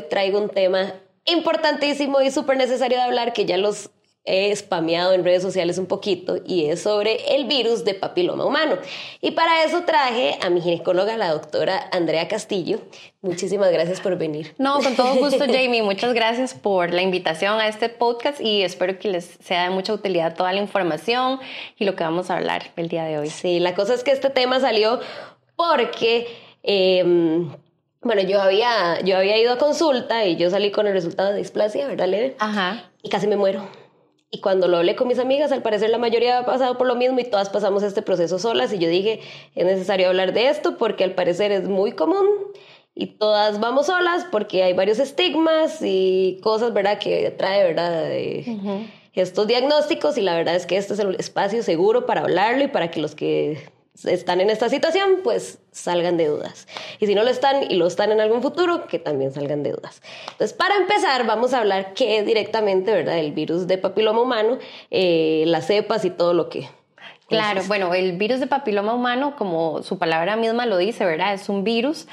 hoy traigo un tema importantísimo y súper necesario de hablar que ya los he spameado en redes sociales un poquito y es sobre el virus de papiloma humano. Y para eso traje a mi ginecóloga, la doctora Andrea Castillo. Muchísimas gracias por venir. No, con todo gusto, Jamie. Muchas gracias por la invitación a este podcast y espero que les sea de mucha utilidad toda la información y lo que vamos a hablar el día de hoy. Sí, la cosa es que este tema salió porque... Em, bueno, yo había, yo había ido a consulta y yo salí con el resultado de displasia, ¿verdad, Leve? Ajá. Y casi me muero. Y cuando lo hablé con mis amigas, al parecer la mayoría ha pasado por lo mismo y todas pasamos este proceso solas. Y yo dije, es necesario hablar de esto porque al parecer es muy común y todas vamos solas porque hay varios estigmas y cosas, ¿verdad?, que trae, ¿verdad?, estos diagnósticos. Y la verdad es que este es el espacio seguro para hablarlo y para que los que están en esta situación, pues salgan de dudas. Y si no lo están y lo están en algún futuro, que también salgan de dudas. Entonces, para empezar, vamos a hablar qué es directamente, ¿verdad? El virus de papiloma humano, eh, las cepas y todo lo que... Claro, bueno, el virus de papiloma humano, como su palabra misma lo dice, ¿verdad? Es un virus,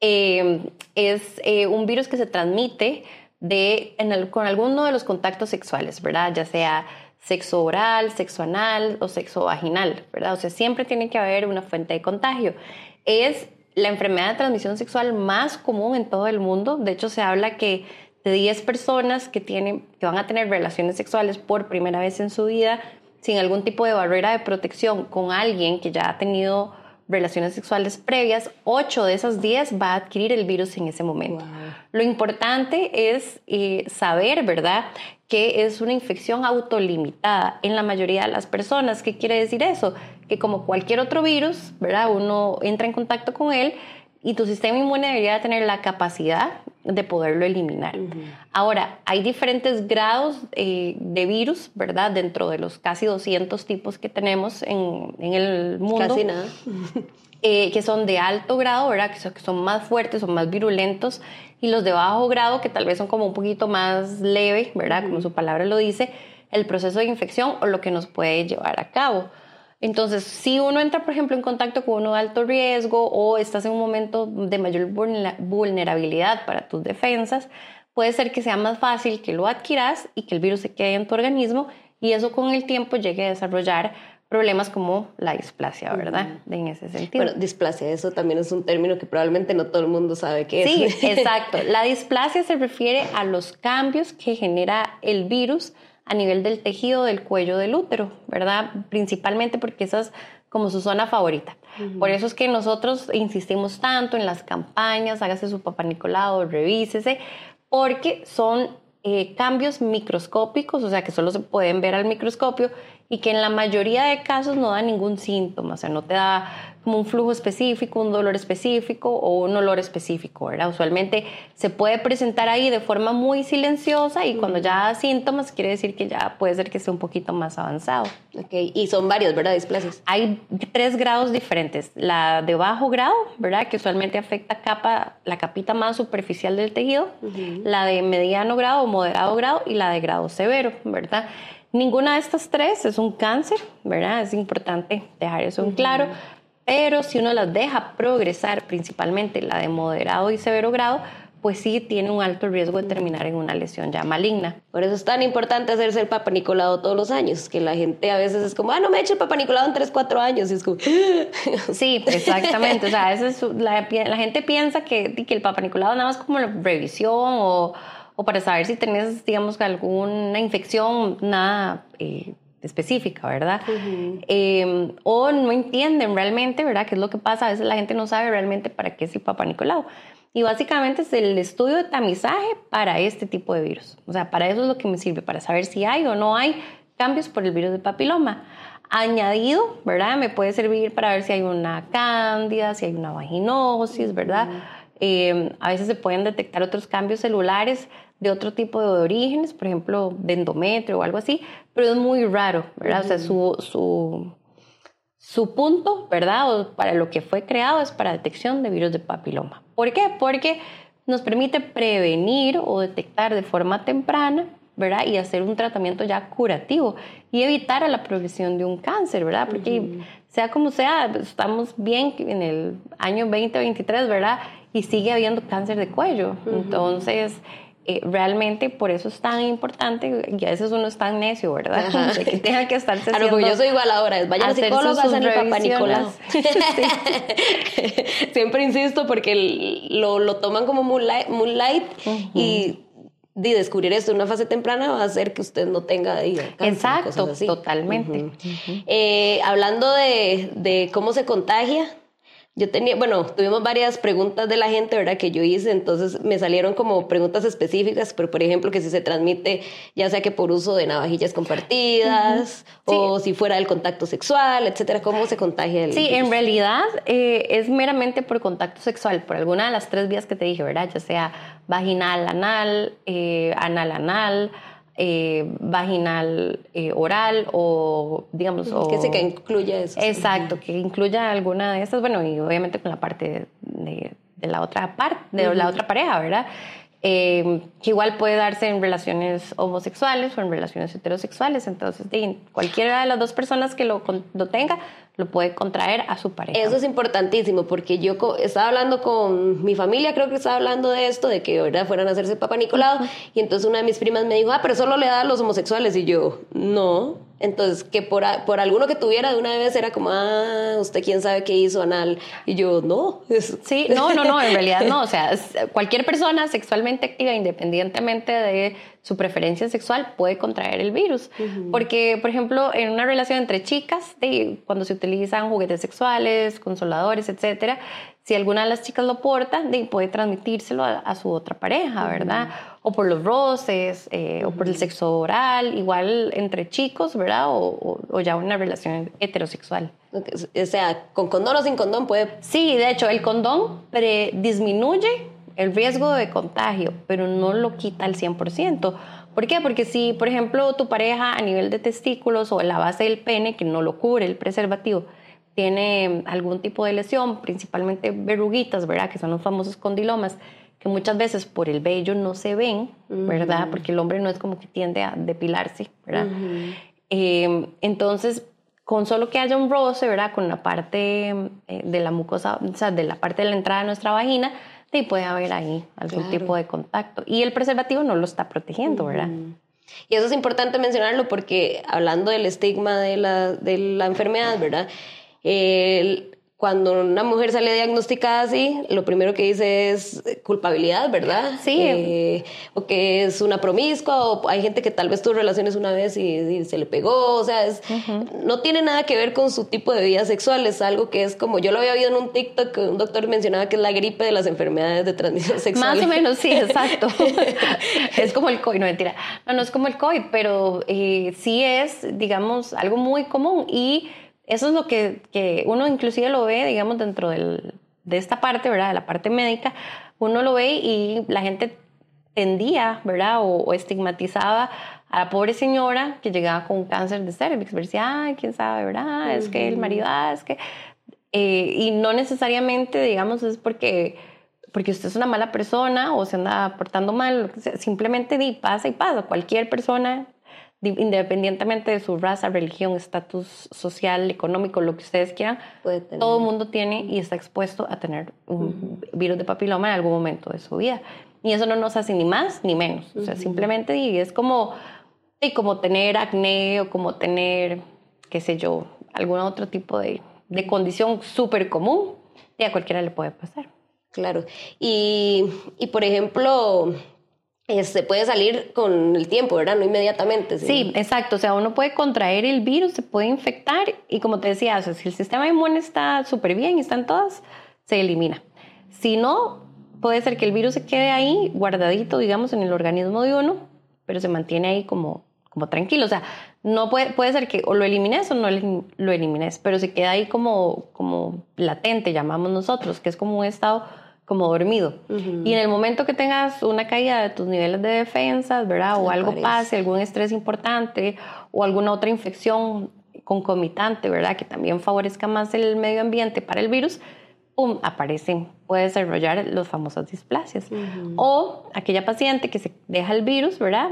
eh, es eh, un virus que se transmite de, con alguno de los contactos sexuales, ¿verdad? Ya sea sexo oral, sexo anal o sexo vaginal, ¿verdad? O sea, siempre tiene que haber una fuente de contagio. Es la enfermedad de transmisión sexual más común en todo el mundo. De hecho, se habla que de 10 personas que, tienen, que van a tener relaciones sexuales por primera vez en su vida, sin algún tipo de barrera de protección con alguien que ya ha tenido relaciones sexuales previas, 8 de esas 10 va a adquirir el virus en ese momento. Lo importante es eh, saber, ¿verdad?, que es una infección autolimitada en la mayoría de las personas. ¿Qué quiere decir eso? Que como cualquier otro virus, ¿verdad? Uno entra en contacto con él y tu sistema inmune debería tener la capacidad de poderlo eliminar. Ahora, hay diferentes grados eh, de virus, ¿verdad? Dentro de los casi 200 tipos que tenemos en, en el mundo. Casi nada. Eh, que son de alto grado, ¿verdad? Que son, más fuertes, son más virulentos, y los de bajo grado, que tal vez son como un poquito más leve, ¿verdad? Como su palabra lo dice, el proceso de infección o lo que nos puede llevar a cabo. Entonces, si uno entra, por ejemplo, en contacto con uno de alto riesgo o estás en un momento de mayor vulnerabilidad para tus defensas, puede ser que sea más fácil que lo adquieras y que el virus se quede en tu organismo y eso con el tiempo llegue a desarrollar problemas como la displasia, ¿verdad? En ese sentido. Bueno, displasia, eso también es un término que probablemente no todo el mundo sabe qué es. Sí, exacto. La displasia se refiere a los cambios que genera el virus a nivel del tejido del cuello del útero, ¿verdad? Principalmente porque esa es como su zona favorita. Por eso es que nosotros insistimos tanto en las campañas, hágase su papá Nicolau, revísese, porque son eh, cambios microscópicos, o sea, que solo se pueden ver al microscopio y que en la mayoría de casos no da ningún síntoma, o sea, no te da como un flujo específico, un dolor específico o un olor específico, ¿verdad? Usualmente se puede presentar ahí de forma muy silenciosa y cuando ya da síntomas quiere decir que ya puede ser que esté un poquito más avanzado. Ok, y son varios, ¿verdad? Displasias. Hay tres grados diferentes. La de bajo grado, ¿verdad? Que usualmente afecta capa, la capita más superficial del tejido. La de mediano grado o moderado grado y la de grado severo, ¿verdad? Ninguna de estas tres es un cáncer, ¿verdad? Es importante dejar eso en claro. Pero si uno las deja progresar, principalmente la de moderado y severo grado, pues sí tiene un alto riesgo de terminar en una lesión ya maligna. Por eso es tan importante hacerse el Papa Nicolau todos los años, que la gente a veces es como, ah, no me eche el Papa Nicolau en 3, 4 años, y es como... sí, exactamente, o sea, a veces la, la, gente piensa que, que el Papa Nicolau nada más como la revisión o o para saber si tenés, digamos, alguna infección, nada eh, específica, ¿verdad? Em, o no entienden realmente, ¿verdad? ¿Qué es lo que pasa? A veces la gente no sabe realmente para qué es el Papa Nicolau. Y básicamente es el estudio de tamizaje para este tipo de virus. O sea, para eso es lo que me sirve, para saber si hay o no hay cambios por el virus de papiloma. Añadido, ¿verdad? Me puede servir para ver si hay una cándida, si hay una vaginosis, ¿verdad? Em, a veces se pueden detectar otros cambios celulares de otro tipo de orígenes, por ejemplo, de endometrio o algo así, pero es muy raro, ¿verdad? O sea, su, su, su punto, ¿verdad? O para lo que fue creado es para detección de virus de papiloma. ¿Por qué? Porque nos permite prevenir o detectar de forma temprana, ¿verdad? Y hacer un tratamiento ya curativo y evitar a la progresión de un cáncer, ¿verdad? Porque sea como sea, estamos bien en el año 2023, ¿verdad? y sigue habiendo cáncer de cuello. Entonces, eh, realmente por eso es tan importante y a veces uno es tan necio, ¿verdad? que tenga que estarse haciendo... yo soy igual ahora, vayan a psicólogo, hacen el papá Nicolás. Siempre insisto porque lo, lo toman como moonlight, moonlight y de descubrir esto en una fase temprana va a hacer que usted no tenga ahí Exacto, totalmente. Eh, hablando de, de, cómo se contagia, yo tenía, bueno, tuvimos varias preguntas de la gente, ¿verdad? Que yo hice, entonces me salieron como preguntas específicas, pero por ejemplo, que si se transmite, ya sea que por uso de navajillas compartidas, o si fuera del contacto sexual, etcétera, ¿cómo se contagia el Sí, en realidad eh, es meramente por contacto sexual, por alguna de las tres vías que te dije, ¿verdad? Ya sea vaginal, anal, eh, anal, anal eh, vaginal eh, oral o digamos que se que incluya eso exacto que incluya alguna de estas. Bueno y obviamente con la parte de, la otra parte de la otra pareja verdad eh, que igual puede darse en relaciones homosexuales o en relaciones heterosexuales. Entonces, cualquiera de las dos personas que lo, lo, tenga lo puede contraer a su pareja. Eso es importantísimo porque yo estaba hablando con mi familia, creo que estaba hablando de esto, de que ¿verdad? fueran a hacerse Papa Nicolau, y entonces una de mis primas me dijo, ah, pero solo le da a los homosexuales, y yo, no, entonces, que por, por alguno que tuviera de una vez era como, ah, usted quién sabe qué hizo anal. Y yo, no. Sí, no, no, no, en realidad no. O sea, cualquier persona sexualmente activa, independientemente de su preferencia sexual, puede contraer el virus. Porque, por ejemplo, en una relación entre chicas, de, cuando se utilizan juguetes sexuales, consoladores, etcétera, si alguna de las chicas lo porta, puede transmitírselo a, su otra pareja, ¿verdad? O por los roces, eh, o por el sexo oral, igual entre chicos, ¿verdad? O, o, ya una relación heterosexual. O sea, con condón o sin condón puede... Sí, de hecho, el condón disminuye el riesgo de contagio, pero no lo quita al 100%. ¿Por qué? Porque si, por ejemplo, tu pareja a nivel de testículos o la base del pene, que no lo cubre el preservativo, tiene algún tipo de lesión, principalmente verruguitas, ¿verdad? Que son los famosos condilomas, que muchas veces por el vello no se ven, ¿verdad? Porque el hombre no es como que tiende a depilarse, ¿verdad? Em, entonces, con solo que haya un roce, ¿verdad? Con la parte eh, de la mucosa, o sea, de la parte de la entrada de nuestra vagina, sí puede haber ahí algún tipo de contacto. Y el preservativo no lo está protegiendo, ¿verdad? Y eso es importante mencionarlo porque hablando del estigma de la, de la enfermedad, ¿verdad? Cuando una mujer sale diagnosticada así, lo primero que dice es culpabilidad, ¿verdad? Sí. Eh, o que es una promiscua, o hay gente que tal vez tuvo relaciones una vez y, se le pegó, o sea, es, no tiene nada que ver con su tipo de vida sexual, es algo que es como, yo lo había oído en un TikTok, un doctor mencionaba que es la gripe de las enfermedades de transmisión sexual. Más o menos, sí, exacto. es como el COVID, no mentira. No, no es como el COVID, pero eh, sí es, digamos, algo muy común y eso es lo que, que uno inclusive lo ve, digamos, dentro del, de esta parte, ¿verdad? De la parte médica, uno lo ve y la gente tendía, ¿verdad? O, estigmatizaba a la pobre señora que llegaba con cáncer de cervix, decía, ay, quién sabe, ¿verdad? Es que el marido, ah, es que... Eh, y no necesariamente, digamos, es porque, porque usted es una mala persona o se anda portando mal, simplemente di, pasa y pasa. Cualquier persona independientemente de su raza, religión, estatus social, económico, lo que ustedes quieran, todo el mundo tiene y está expuesto a tener un virus de papiloma en algún momento de su vida. Y eso no nos hace ni más ni menos. O sea, simplemente es como, y como tener acné o como tener, qué sé yo, algún otro tipo de, de condición súper común y a cualquiera le puede pasar. Claro. Y, y por ejemplo, se puede salir con el tiempo, ¿verdad? No inmediatamente. ¿sí? exacto. O sea, uno puede contraer el virus, se puede infectar y como te decía, si el sistema inmune está súper bien y están todas, se elimina. Si no, puede ser que el virus se quede ahí guardadito, digamos, en el organismo de uno, pero se mantiene ahí como, como tranquilo. O sea, no puede, puede ser que o lo elimines o no lo elimines, pero se queda ahí como, como latente, llamamos nosotros, que es como un estado como dormido. Y en el momento que tengas una caída de tus niveles de defensas, ¿verdad? o algo pase, algún estrés importante o alguna otra infección concomitante, ¿verdad? Que también favorezca más el medio ambiente para el virus, ¡pum! aparecen, puede desarrollar los famosos displasias. O aquella paciente que se deja el virus, ¿verdad?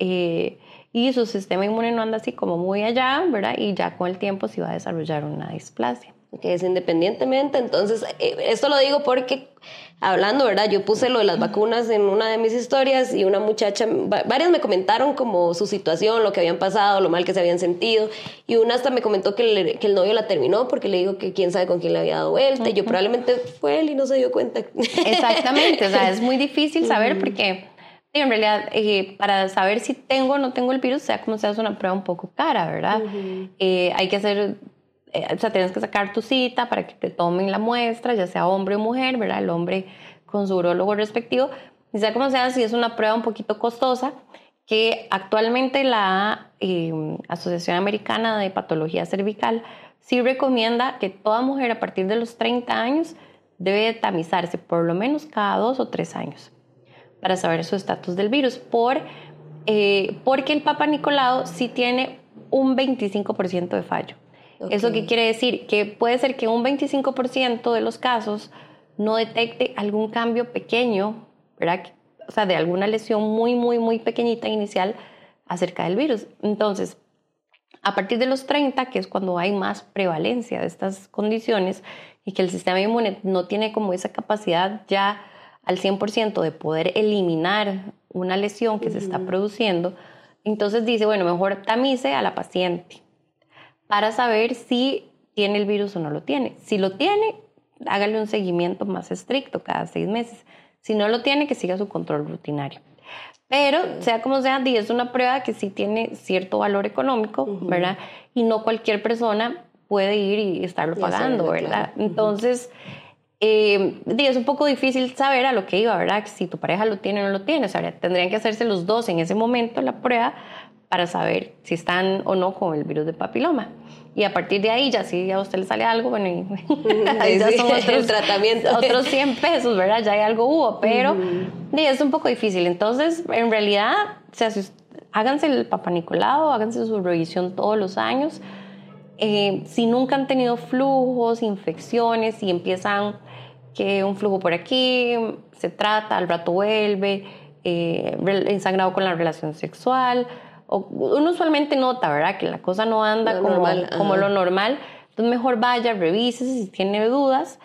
Eh, y su sistema inmune no anda así como muy allá, ¿verdad? Y ya con el tiempo se va a desarrollar una displasia. Que es independientemente. Entonces, eh, esto lo digo porque, hablando, ¿verdad? Yo puse lo de las vacunas en una de mis historias y una muchacha, varias me comentaron como su situación, lo que habían pasado, lo mal que se habían sentido. Y una hasta me comentó que, el novio la terminó porque le dijo que quién sabe con quién le había dado vuelta. Y yo probablemente fue él y no se dio cuenta. Exactamente, o sea, es muy difícil saber porque en realidad, eh, para saber si tengo o no tengo el virus, sea como sea, es una prueba un poco cara, ¿verdad? Eh, hay que hacer eh, o sea, tienes que sacar tu cita para que te tomen la muestra, ya sea hombre o mujer, ¿verdad? El hombre con su urólogo respectivo. Y sea como sea, si es una prueba un poquito costosa, que actualmente la em, Asociación Americana de Patología Cervical sí recomienda que toda mujer a partir de los 30 años debe tamizarse por lo menos cada dos o tres años para saber su estatus del virus, por, eh, porque el Papa Nicolau sí tiene un 25% de fallo. ¿Eso qué quiere decir? Que puede ser que un 25% de los casos no detecte algún cambio pequeño, ¿verdad? O sea, de alguna lesión muy, muy, muy pequeñita inicial acerca del virus. Entonces, a partir de los 30, que es cuando hay más prevalencia de estas condiciones y que el sistema inmune no tiene como esa capacidad ya al 100% de poder eliminar una lesión que se está produciendo, entonces dice, bueno, mejor tamice a la paciente para saber si tiene el virus o no lo tiene. Si lo tiene, hágale un seguimiento más estricto cada seis meses. Si no lo tiene, que siga su control rutinario. Pero, sea como sea, es una prueba que sí tiene cierto valor económico, ¿verdad? Y no cualquier persona puede ir y estarlo pagando, ¿verdad? Entonces, eh, es un poco difícil saber a lo que iba, ¿verdad? Si tu pareja lo tiene o no lo tiene. O sea, tendrían que hacerse los dos en ese momento la prueba para saber si están o no con el virus de papiloma. Y a partir de ahí, ya si a usted le sale algo, bueno, ahí ya son otros, tratamientos. otros 100 pesos, ¿verdad? Ya hay algo hubo, pero es un poco difícil. Entonces, en realidad, o sea, háganse el Papa Nicolau, háganse su revisión todos los años. Eh, si nunca han tenido flujos, infecciones, y empiezan que un flujo por aquí, se trata, al rato vuelve, eh, ensangrado con la relación sexual, uno usualmente nota, ¿verdad? Que la cosa no anda como, como lo normal. Entonces mejor vaya, revise si tiene dudas.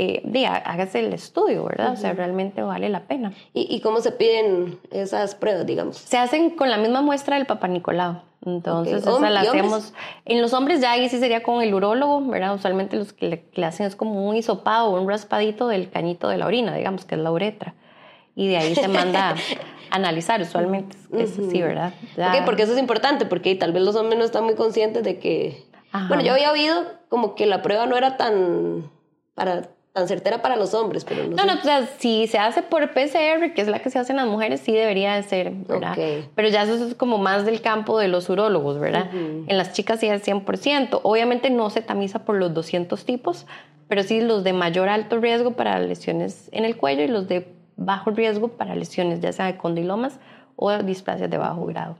Eh, hágase el estudio, ¿verdad? O sea, realmente vale la pena. ¿Y, cómo se piden esas pruebas, digamos? Se hacen con la misma muestra del Papa Nicolau. Entonces, esa la hacemos. En los hombres ya ahí sí sería con el urólogo, ¿verdad? Usualmente los que le, hacen es como un hisopado o un raspadito del cañito de la orina, digamos, que es la uretra. Y de ahí se manda analizar usualmente. Es así, ¿verdad? porque eso es importante, porque tal vez los hombres no están muy conscientes de que... Bueno, yo había oído como que la prueba no era tan, para, tan certera para los hombres, pero no No, no, o sea, si se hace por PCR, que es la que se hace en las mujeres, sí debería de ser, ¿verdad? Pero ya eso es como más del campo de los urólogos, ¿verdad? En las chicas sí es 100%. Obviamente no se tamiza por los 200 tipos, pero sí los de mayor alto riesgo para lesiones en el cuello y los de bajo riesgo para lesiones, ya sea de condilomas o displasias de bajo grado.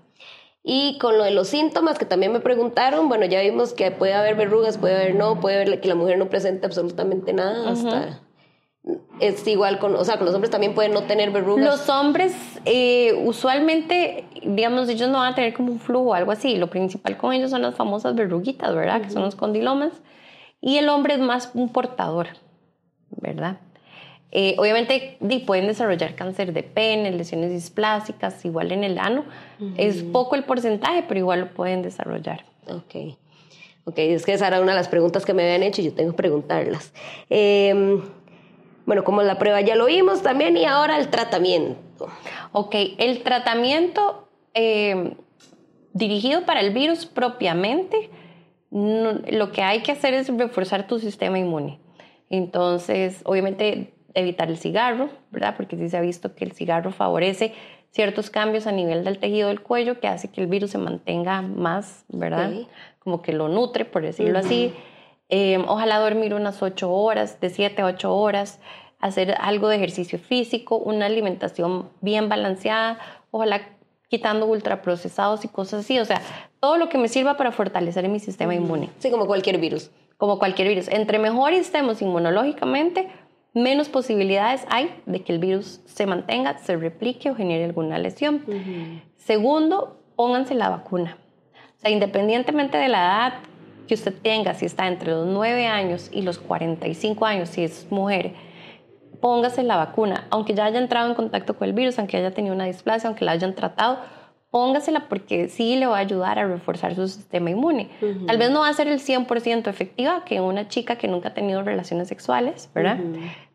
Y con lo de los síntomas que también me preguntaron, bueno, ya vimos que puede haber verrugas, puede haber no, puede haber que la mujer no presente absolutamente nada, hasta es igual con, o sea, con los hombres también pueden no tener verrugas. Los hombres eh, usualmente, digamos, ellos no van a tener como un flujo o algo así. Lo principal con ellos son las famosas verruguitas, ¿verdad? Que son los condilomas. Y el hombre es más un portador, ¿verdad? Eh, obviamente pueden desarrollar cáncer de pene, lesiones displásicas, igual en el ano. Es poco el porcentaje, pero igual lo pueden desarrollar. Ok. Ok, es que esa era una de las preguntas que me habían hecho y yo tengo que preguntarlas. Em, bueno, como la prueba ya lo vimos también y ahora el tratamiento. Ok, el tratamiento em, dirigido para el virus propiamente, lo que hay que hacer es reforzar tu sistema inmune. Entonces, obviamente evitar el cigarro, ¿verdad? Porque sí se ha visto que el cigarro favorece ciertos cambios a nivel del tejido del cuello que hace que el virus se mantenga más, ¿verdad? Como que lo nutre, por decirlo así. Em, ojalá dormir unas 8 horas, de 7 a 8 horas, hacer algo de ejercicio físico, una alimentación bien balanceada, ojalá quitando ultraprocesados y cosas así. O sea, todo lo que me sirva para fortalecer mi sistema inmune. Sí, como cualquier virus. Como cualquier virus. Entre mejor estemos inmunológicamente, menos posibilidades hay de que el virus se mantenga, se replique o genere alguna lesión. Segundo, pónganse la vacuna. O sea, independientemente de la edad que usted tenga, si está entre los 9 años y los 45 años, si es mujer, póngase la vacuna, aunque ya haya entrado en contacto con el virus, aunque haya tenido una displasia, aunque la hayan tratado, póngasela porque sí le va a ayudar a reforzar su sistema inmune. Tal vez no va a ser el 100% efectiva que una chica que nunca ha tenido relaciones sexuales, ¿verdad?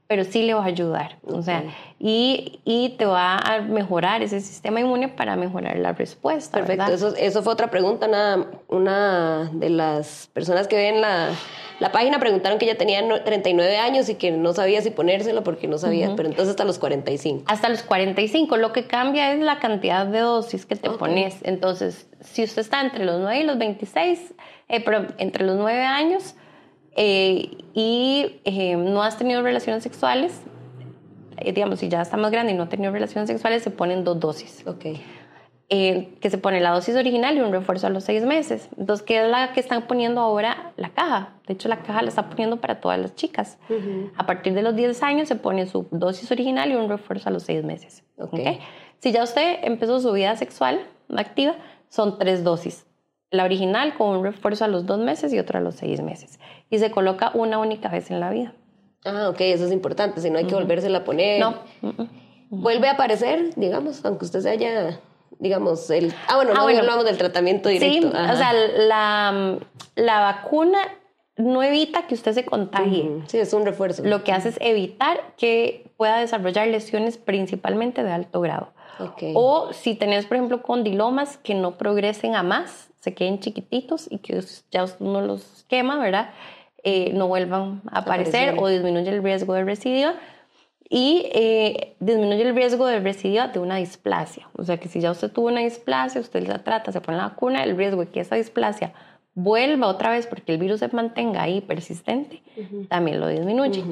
Pero sí le va a ayudar. O sea, y, y, te va a mejorar ese sistema inmune para mejorar la respuesta. Perfecto. Eso, eso fue otra pregunta. Una, una de las personas que ven la la página preguntaron que ella tenía 39 años y que no sabía si ponérselo porque no sabía, pero entonces hasta los 45. Hasta los 45, lo que cambia es la cantidad de dosis que te pones. Entonces, si usted está entre los 9 y los 26, eh, pero entre los 9 años eh, y eh, no has tenido relaciones sexuales, digamos, si ya está más grande y no ha tenido relaciones sexuales, se ponen dos dosis. Ok. Eh, que se pone la dosis original y un refuerzo a los seis meses. Entonces, ¿qué es la que están poniendo ahora? La caja. De hecho, la caja la está poniendo para todas las chicas. A partir de los 10 años se pone su dosis original y un refuerzo a los seis meses. Okay. Si ya usted empezó su vida sexual activa, son tres dosis. La original con un refuerzo a los dos meses y otra a los seis meses. Y se coloca una única vez en la vida. Ah, ok, eso es importante, si no hay que volvérsela a poner. No. Vuelve a aparecer, digamos, aunque usted se haya digamos, el... Ah, bueno, ah, no hablamos del tratamiento directo. Sí, o sea, la, la, vacuna no evita que usted se contagie. Sí, es un refuerzo. Lo que hace es evitar que pueda desarrollar lesiones principalmente de alto grado. Okay. O si tenés, por ejemplo, condilomas que no progresen a más, se queden chiquititos y que ya no los quema, ¿verdad? Eh, no vuelvan a aparecer, o disminuye el riesgo de residuo y eh, disminuye el riesgo de residuo de una displasia. O sea que si ya usted tuvo una displasia, usted la trata, se pone la vacuna, el riesgo de que esa displasia vuelva otra vez porque el virus se mantenga ahí persistente, también lo disminuye.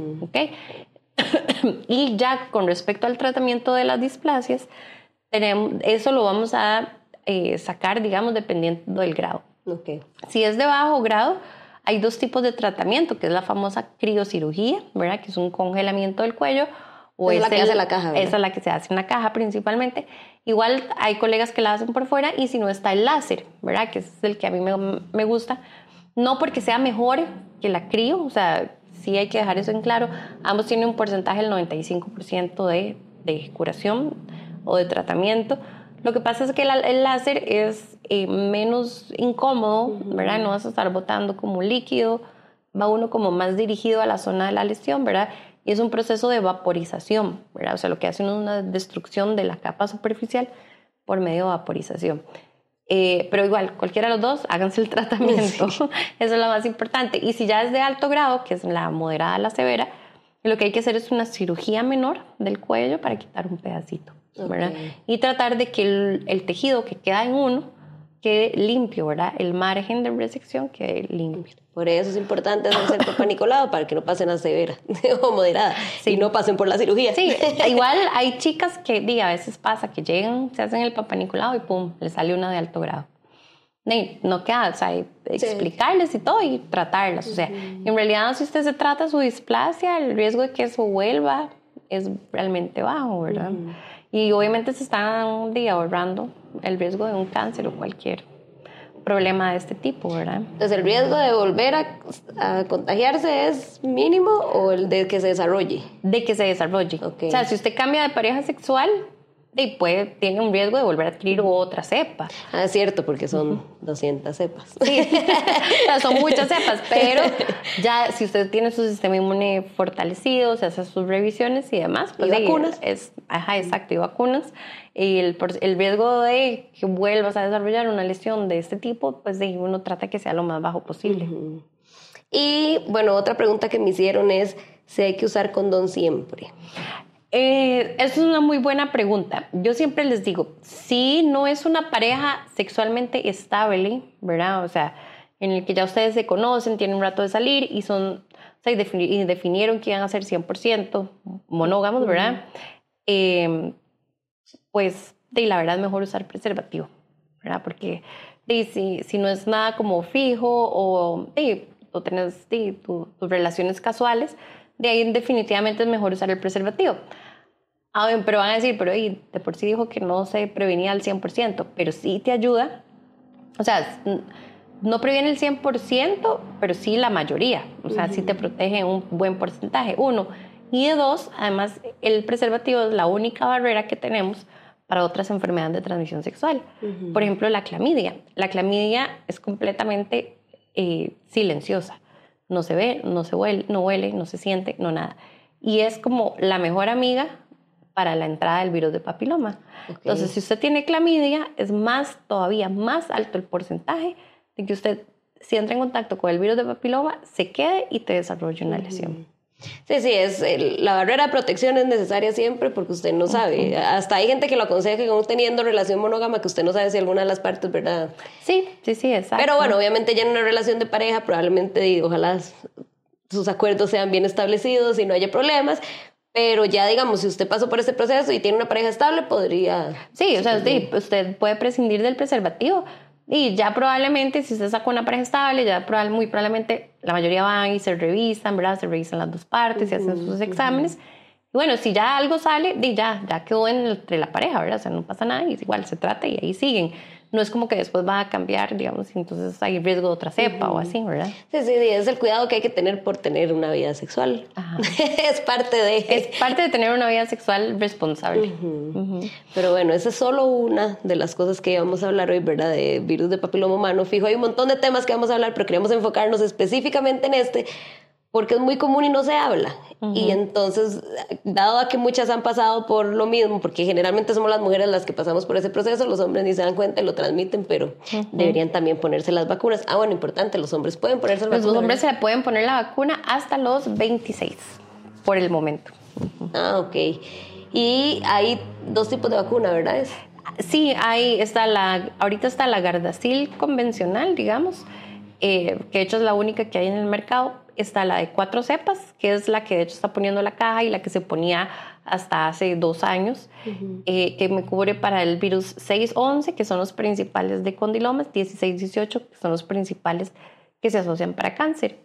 y ya con respecto al tratamiento de las displasias, tenemos, eso lo vamos a eh, sacar, digamos, dependiendo del grado. Si es de bajo grado, hay dos tipos de tratamiento, que es la famosa criocirugía, ¿verdad? Que es un congelamiento del cuello o es la que hace la caja. Esa es la que se hace en la caja principalmente. Igual hay colegas que la hacen por fuera y si no está el láser, ¿verdad? Que es el que a mí me, me gusta. No porque sea mejor que la crio, o sea, sí hay que dejar eso en claro. Ambos tienen un porcentaje del 95% de, de curación o de tratamiento. Lo que pasa es que el láser es eh, menos incómodo, ¿verdad? No vas a estar botando como líquido, va uno como más dirigido a la zona de la lesión, ¿verdad? Y es un proceso de vaporización, ¿verdad? O sea, lo que hace es una destrucción de la capa superficial por medio de vaporización. Eh, pero igual, cualquiera de los dos, háganse el tratamiento. Eso es lo más importante. Y si ya es de alto grado, que es la moderada, la severa, lo que hay que hacer es una cirugía menor del cuello para quitar un pedacito, ¿verdad? Y tratar de que el, el tejido que queda en uno quede limpio, ¿verdad? El margen de resección quede limpio. Por eso es importante hacerse el papá Nicolau para que no pasen a severa o moderada y no pasen por la cirugía. Sí, igual hay chicas que, diga, a veces pasa que llegan, se hacen el papá Nicolau y pum, le sale una de alto grado. No queda, o sea, explicarles y todo y tratarlas. O sea, en realidad, si usted se trata su displasia, el riesgo de que eso vuelva es realmente bajo, ¿verdad? Y obviamente se están ahorrando el riesgo de un cáncer o cualquier problema de este tipo, ¿verdad? Entonces, ¿el riesgo de volver a, contagiarse es mínimo o el de que se desarrolle? De que se desarrolle. O sea, si usted cambia de pareja sexual, y puede, tiene un riesgo de volver a adquirir otra cepa. Ah, es cierto, porque son 200 cepas. Sí, son muchas cepas, pero ya si usted tiene su sistema inmune fortalecido, se hace sus revisiones y demás. Pues ¿Y vacunas? Es, ajá, exacto, y vacunas. Y el, el, riesgo de que vuelvas a desarrollar una lesión de este tipo, pues de, uno trata que sea lo más bajo posible. Y bueno, otra pregunta que me hicieron es si hay que usar condón siempre. Eh, es una muy buena pregunta. Yo siempre les digo, si no es una pareja sexualmente estable, ¿verdad? O sea, en el que ya ustedes se conocen, tienen un rato de salir y son, o sea, y, definieron que iban a ser 100% monógamos, ¿verdad? Em, pues, de la verdad es mejor usar preservativo, ¿verdad? Porque si, si no es nada como fijo o de, tú tienes tus relaciones casuales, de ahí definitivamente es mejor usar el preservativo. Ah, pero van a decir, pero de por sí dijo que no se prevenía al 100%, pero sí te ayuda. O sea, no previene el 100%, pero sí la mayoría. O sea, sí te protege un buen porcentaje. Uno. Y de dos, además, el preservativo es la única barrera que tenemos para otras enfermedades de transmisión sexual. Por ejemplo, la clamidia. La clamidia es completamente eh, silenciosa. No se ve, no se huele, no huele, no se siente, no nada. Y es como la mejor amiga para la entrada del virus de papiloma. Entonces, si usted tiene clamidia, es más, todavía más alto el porcentaje de que usted, si entra en contacto con el virus de papiloma, se quede y te desarrolle una lesión. Sí, sí, es la barrera de protección es necesaria siempre porque usted no sabe. Hasta hay gente que lo aconseja que uno teniendo relación monógama que usted no sabe si alguna de las partes, ¿verdad? Sí, sí, sí, exacto. Pero bueno, obviamente ya en una relación de pareja probablemente ojalá sus acuerdos sean bien establecidos y no haya problemas, pero ya, digamos, si usted pasó por ese proceso y tiene una pareja estable, podría... Sí, o sea, sí, usted puede prescindir del preservativo. Y ya probablemente, si usted sacó una pareja estable, ya muy probablemente la mayoría van y se revisan, ¿verdad? Se revisan las dos partes y hacen sus exámenes. Y bueno, si ya algo sale, ya, ya quedó entre la pareja, ¿verdad? O sea, no pasa nada y igual se trata y ahí siguen no es como que después va a cambiar, digamos, y entonces hay riesgo de otra cepa o así, ¿verdad? Sí, sí, es el cuidado que hay que tener por tener una vida sexual. es parte de... Es parte de tener una vida sexual responsable. Pero bueno, esa es solo una de las cosas que vamos a hablar hoy, ¿verdad? De virus de papiloma humano. Fijo, hay un montón de temas que vamos a hablar, pero queremos enfocarnos específicamente en este porque es muy común y no se habla. Y entonces, dado a que muchas han pasado por lo mismo, porque generalmente somos las mujeres las que pasamos por ese proceso, los hombres ni se dan cuenta y lo transmiten, pero deberían también ponerse las vacunas. Ah, bueno, importante, los hombres pueden ponerse las vacunas. Los hombres se pueden poner la vacuna hasta los 26, por el momento. Ah, ok. Y hay dos tipos de vacuna, ¿verdad? Sí, hay, está la, ahorita está la Gardasil convencional, digamos, eh, que de hecho es la única que hay en el mercado está la de cuatro cepas, que es la que de hecho está poniendo la caja y la que se ponía hasta hace dos años, eh, que me cubre para el virus 611, que son los principales de condilomas, 1618, que son los principales que se asocian para cáncer.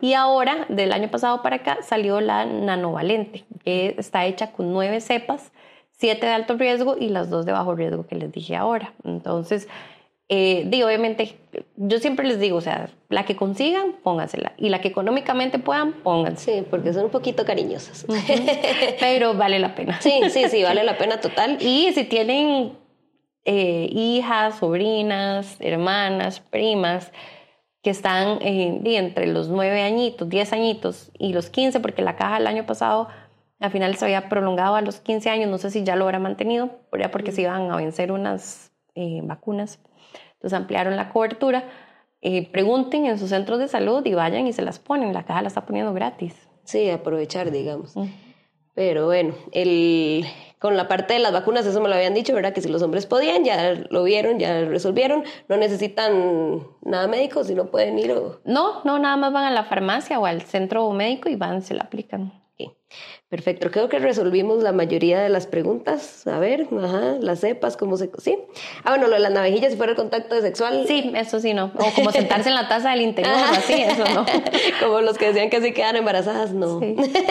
Y ahora, del año pasado para acá, salió la nanovalente, que está hecha con nueve cepas, siete de alto riesgo y las dos de bajo riesgo que les dije ahora. Entonces, eh, digo, obviamente, yo siempre les digo, o sea, la que consigan, póngansela. Y la que económicamente puedan, pónganse. Sí, porque son un poquito cariñosas. Pero vale la pena. Sí, sí, sí, vale la pena total. Y si tienen eh, hijas, sobrinas, hermanas, primas, que están eh, entre los nueve añitos, diez añitos y los quince, porque la caja el año pasado al final se había prolongado a los quince años, no sé si ya lo habrá mantenido, porque se iban a vencer unas vacunas entonces ampliaron la cobertura. Eh, pregunten en sus centros de salud y vayan y se las ponen. La caja la está poniendo gratis. Sí, aprovechar, digamos. Pero bueno, el, con la parte de las vacunas, eso me lo habían dicho, ¿verdad? Que si los hombres podían, ya lo vieron, ya resolvieron, no necesitan nada médico, si no pueden ir o... No, no, nada más van a la farmacia o al centro médico y van, se la aplican. Perfecto, creo que resolvimos la mayoría de las preguntas. A ver, ajá, las cepas, cómo se... Sí. Ah, bueno, lo de las navajillas, si fuera el contacto sexual. Sí, eso sí, no. O como sentarse en la taza del interior, así, eso no. como los que decían que así quedan embarazadas, no.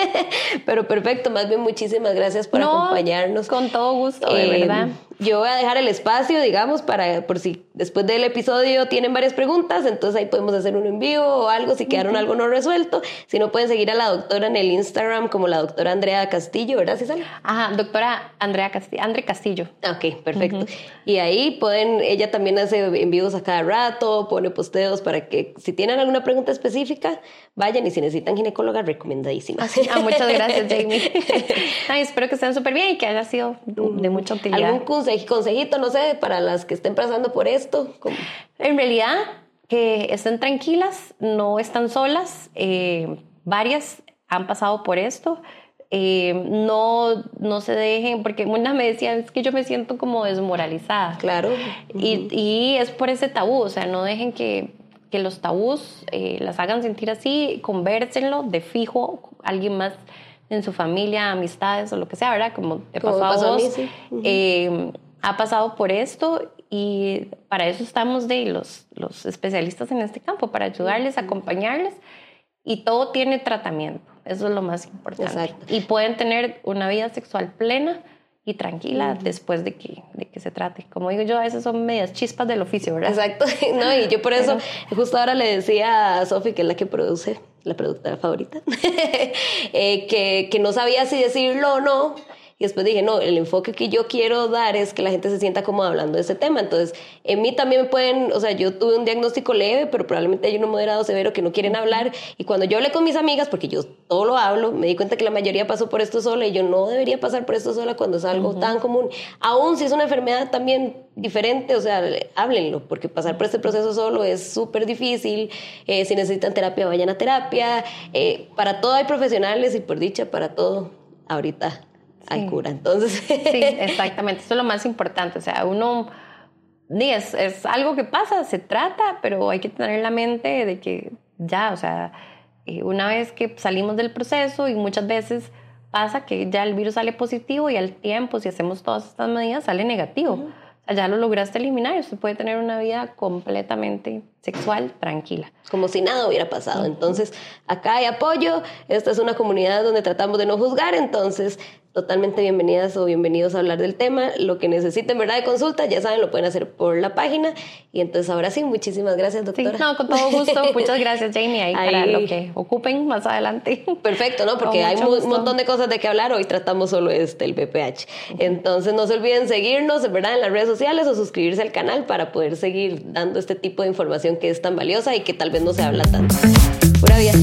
Pero perfecto, más bien muchísimas gracias por acompañarnos. Con todo gusto, de eh, verdad. Yo voy a dejar el espacio, digamos, para por si después del episodio tienen varias preguntas, entonces ahí podemos hacer un envío o algo si quedaron algo no resuelto. Si no, pueden seguir a la doctora en el Instagram como la doctora Andrea Castillo, ¿verdad, Cisal? Ajá, doctora Andrea Castillo. Andre Castillo. Ok, perfecto. Y ahí pueden, ella también hace envíos a cada rato, pone posteos para que si tienen alguna pregunta específica, vayan y si necesitan ginecóloga, recomendadísimas. Ah, muchas gracias, Jamie. Ay, espero que estén súper bien y que haya sido de mucha utilidad. ¿Algún consejito, no sé, para las que estén pasando por esto? En realidad, que estén tranquilas, no están solas. Eh, varias han pasado por esto. Eh, no, no se dejen, porque una me decían, es que yo me siento como desmoralizada. Claro. y, y, es por ese tabú, o sea, no dejen que, que los tabús eh, las hagan sentir así, convérsenlo de fijo, alguien más en su familia, amistades o lo que sea, ¿verdad? Como te pasó, a vos. Eh, ha pasado por esto y para eso estamos de los, los especialistas en este campo, para ayudarles, acompañarles y todo tiene tratamiento, eso es lo más importante. Y pueden tener una vida sexual plena y tranquila después de que, de que se trate. Como digo yo, a veces son medias chispas del oficio, ¿verdad? Exacto, no, y yo por eso justo ahora le decía a Sofi, que es la que produce, la productora favorita, eh, que, que no sabía si decirlo o no, y después dije, no, el enfoque que yo quiero dar es que la gente se sienta cómoda hablando de ese tema. Entonces, en mí también me pueden, o sea, yo tuve un diagnóstico leve, pero probablemente hay uno moderado severo que no quieren hablar. Y cuando yo hablé con mis amigas, porque yo todo lo hablo, me di cuenta que la mayoría pasó por esto sola y yo no debería pasar por esto sola cuando es algo tan común. Aún si es una enfermedad también diferente, o sea, háblenlo, porque pasar por este proceso solo es súper difícil. Eh, si necesitan terapia, vayan a terapia. Eh, para todo hay profesionales y por dicha, para todo ahorita hay cura. Entonces. Sí, exactamente. Eso es lo más importante. O sea, uno. Es, es algo que pasa, se trata, pero hay que tener en la mente de que ya, o sea, eh, una vez que salimos del proceso y muchas veces pasa que ya el virus sale positivo y al tiempo, si hacemos todas estas medidas, sale negativo ya lo lograste eliminar y usted puede tener una vida completamente sexual tranquila. Como si nada hubiera pasado. Entonces, acá hay apoyo, esta es una comunidad donde tratamos de no juzgar, entonces totalmente bienvenidas o bienvenidos a hablar del tema. Lo que necesiten, ¿verdad? De consulta, ya saben, lo pueden hacer por la página. Y entonces ahora sí, muchísimas gracias, doctora. Sí, no, con todo gusto. Muchas gracias, Jamie, ahí, para lo que ocupen más adelante. Perfecto, ¿no? Porque hay un montón de cosas de que hablar. Hoy tratamos solo este, el PPH. Entonces no se olviden seguirnos, ¿verdad? En las redes sociales o suscribirse al canal para poder seguir dando este tipo de información que es tan valiosa y que tal vez no se habla tanto. Pura vida.